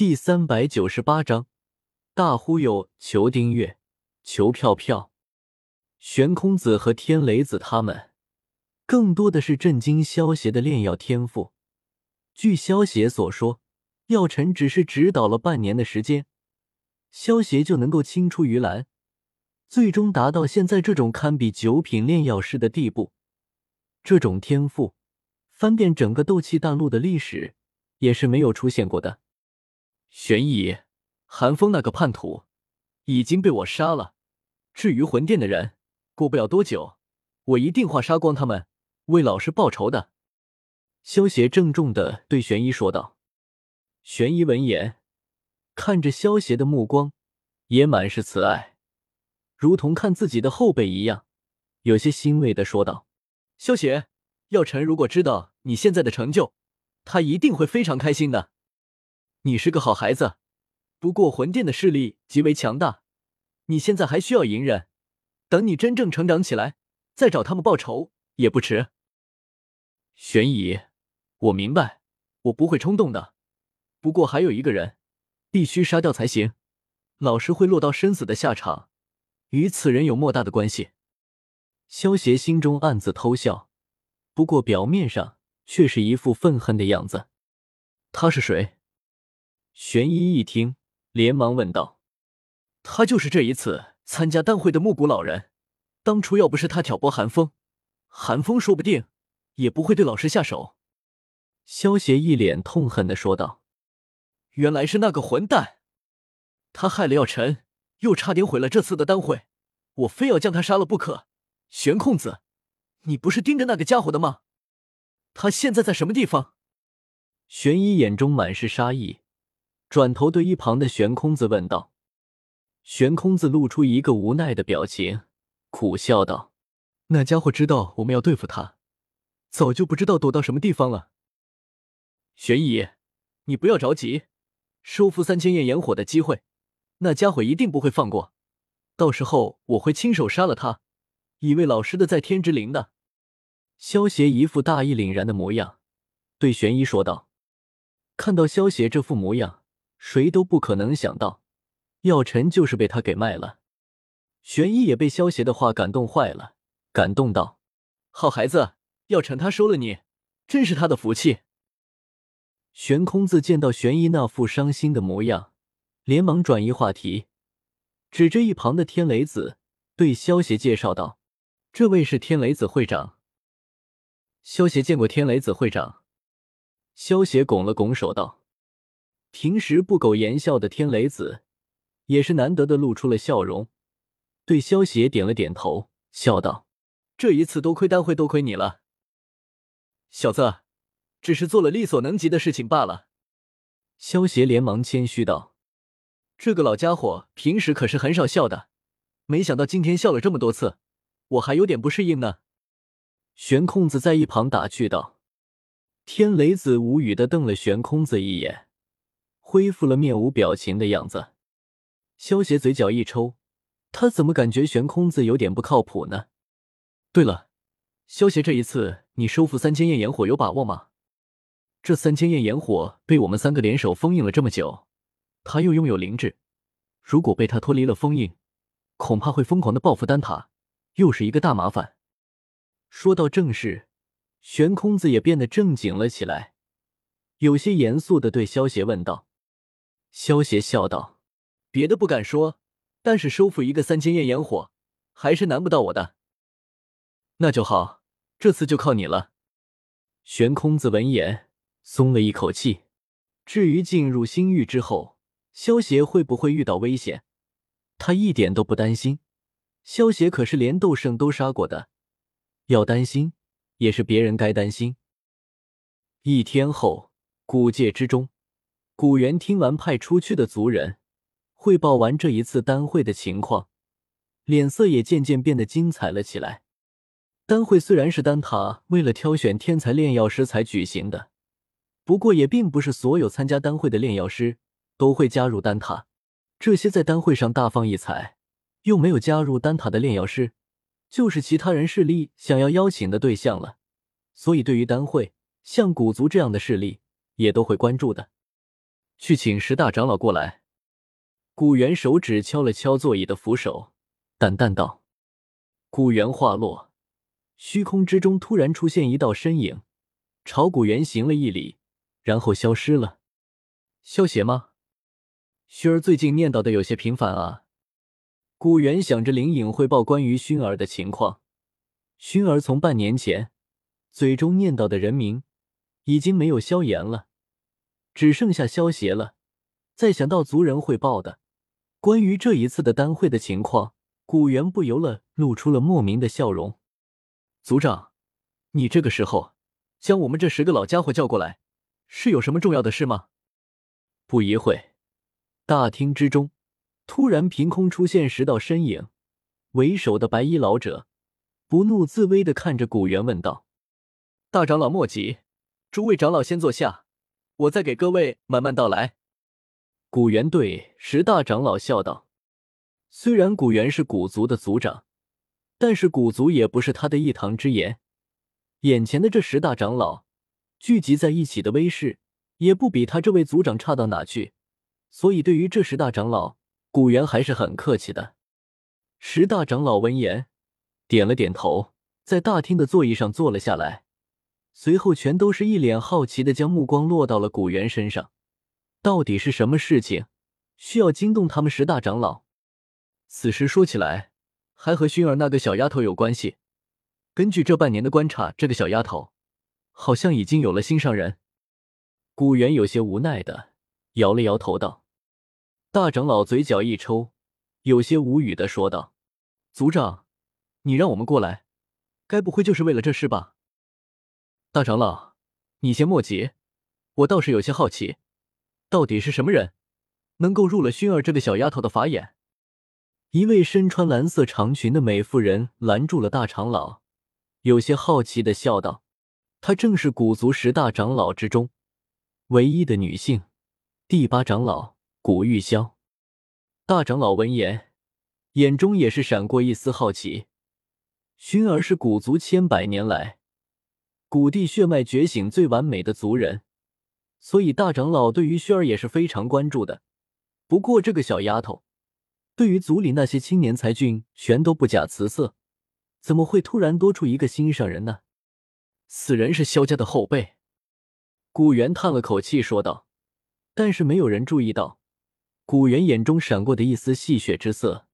第三百九十八章大忽悠，求订阅，求票票。悬空子和天雷子他们更多的是震惊萧邪的炼药天赋。据萧邪所说，药尘只是指导了半年的时间，萧邪就能够青出于蓝，最终达到现在这种堪比九品炼药师的地步。这种天赋，翻遍整个斗气大陆的历史，也是没有出现过的。玄乙，寒风那个叛徒已经被我杀了。至于魂殿的人，过不了多久，我一定会杀光他们，为老师报仇的。萧邪郑重的对玄一说道。玄一闻言，看着萧邪的目光也满是慈爱，如同看自己的后辈一样，有些欣慰的说道。萧邪，药尘如果知道你现在的成就，他一定会非常开心的。你是个好孩子，不过魂殿的势力极为强大，你现在还需要隐忍，等你真正成长起来，再找他们报仇也不迟。玄乙，我明白，我不会冲动的。不过还有一个人，必须杀掉才行。老师会落到生死的下场，与此人有莫大的关系。萧邪心中暗自偷笑，不过表面上却是一副愤恨的样子。他是谁？玄一一听，连忙问道：“他就是这一次参加丹会的木谷老人。当初要不是他挑拨寒风，寒风说不定也不会对老师下手。”萧邪一脸痛恨的说道：“原来是那个混蛋，他害了药尘，又差点毁了这次的丹会，我非要将他杀了不可。”玄空子，你不是盯着那个家伙的吗？他现在在什么地方？玄一眼中满是杀意，转头对一旁的玄空子问道。玄空子露出一个无奈的表情，苦笑道：“那家伙知道我们要对付他，早就不知道躲到什么地方了。”玄一，你不要着急，收复三千焰炎火的机会，那家伙一定不会放过，到时候我会亲手杀了他。一位老师的在天之灵的，萧邪一副大义凛然的模样，对玄一说道：“看到萧邪这副模样，谁都不可能想到，药尘就是被他给卖了。”玄一也被萧邪的话感动坏了，感动道：“好孩子，药尘他收了你，真是他的福气。”玄空子见到玄一那副伤心的模样，连忙转移话题，指着一旁的天雷子，对萧邪介绍道。这位是天雷子会长。萧协见过天雷子会长。萧协拱了拱手道：“平时不苟言笑的天雷子，也是难得的露出了笑容，对萧协点了点头，笑道：‘这一次多亏丹会，多亏你了，小子，只是做了力所能及的事情罢了。’”萧协连忙谦虚道：“这个老家伙平时可是很少笑的，没想到今天笑了这么多次。”我还有点不适应呢，玄空子在一旁打趣道。天雷子无语的瞪了玄空子一眼，恢复了面无表情的样子。萧邪嘴角一抽，他怎么感觉悬空子有点不靠谱呢？对了，萧邪，这一次你收复三千焰炎火有把握吗？这三千焰炎火被我们三个联手封印了这么久，他又拥有灵智，如果被他脱离了封印，恐怕会疯狂的报复丹塔。又是一个大麻烦。说到正事，玄空子也变得正经了起来，有些严肃的对萧邪问道。萧邪笑道：“别的不敢说，但是收复一个三千焰炎火，还是难不到我的。”那就好，这次就靠你了。玄空子闻言松了一口气。至于进入星域之后，萧邪会不会遇到危险，他一点都不担心。萧协可是连斗圣都杀过的，要担心也是别人该担心。一天后，古界之中，古元听完派出去的族人汇报完这一次丹会的情况，脸色也渐渐变得精彩了起来。丹会虽然是丹塔为了挑选天才炼药师才举行的，不过也并不是所有参加丹会的炼药师都会加入丹塔，这些在丹会上大放异彩。又没有加入丹塔的炼药师，就是其他人势力想要邀请的对象了。所以，对于丹会，像古族这样的势力，也都会关注的。去请十大长老过来。古元手指敲了敲座椅的扶手，淡淡道：“古元话落，虚空之中突然出现一道身影，朝古元行了一礼，然后消失了。消邪吗？薰儿最近念叨的有些频繁啊。”古元想着灵隐汇报关于薰儿的情况，薰儿从半年前嘴中念叨的人名已经没有消炎了。只剩下萧邪了。再想到族人汇报的关于这一次的丹会的情况，古元不由了露出了莫名的笑容。族长，你这个时候将我们这十个老家伙叫过来，是有什么重要的事吗？不一会，大厅之中突然凭空出现十道身影，为首的白衣老者不怒自威的看着古元问道：“大长老莫急，诸位长老先坐下。”我再给各位慢慢道来。古元对十大长老笑道：“虽然古元是古族的族长，但是古族也不是他的一堂之言。眼前的这十大长老聚集在一起的威势，也不比他这位族长差到哪去。所以，对于这十大长老，古元还是很客气的。”十大长老闻言，点了点头，在大厅的座椅上坐了下来。随后，全都是一脸好奇的将目光落到了古元身上。到底是什么事情需要惊动他们十大长老？此事说起来，还和薰儿那个小丫头有关系。根据这半年的观察，这个小丫头好像已经有了心上人。古元有些无奈的摇了摇头，道：“大长老嘴角一抽，有些无语的说道：‘族长，你让我们过来，该不会就是为了这事吧？’”大长老，你先莫急，我倒是有些好奇，到底是什么人能够入了薰儿这个小丫头的法眼？一位身穿蓝色长裙的美妇人拦住了大长老，有些好奇的笑道：“她正是古族十大长老之中唯一的女性，第八长老古玉箫。”大长老闻言，眼中也是闪过一丝好奇。熏儿是古族千百年来。古地血脉觉醒最完美的族人，所以大长老对于薰儿也是非常关注的。不过这个小丫头，对于族里那些青年才俊全都不假辞色，怎么会突然多出一个心上人呢？此人是萧家的后辈。古元叹了口气说道，但是没有人注意到，古元眼中闪过的一丝戏谑之色。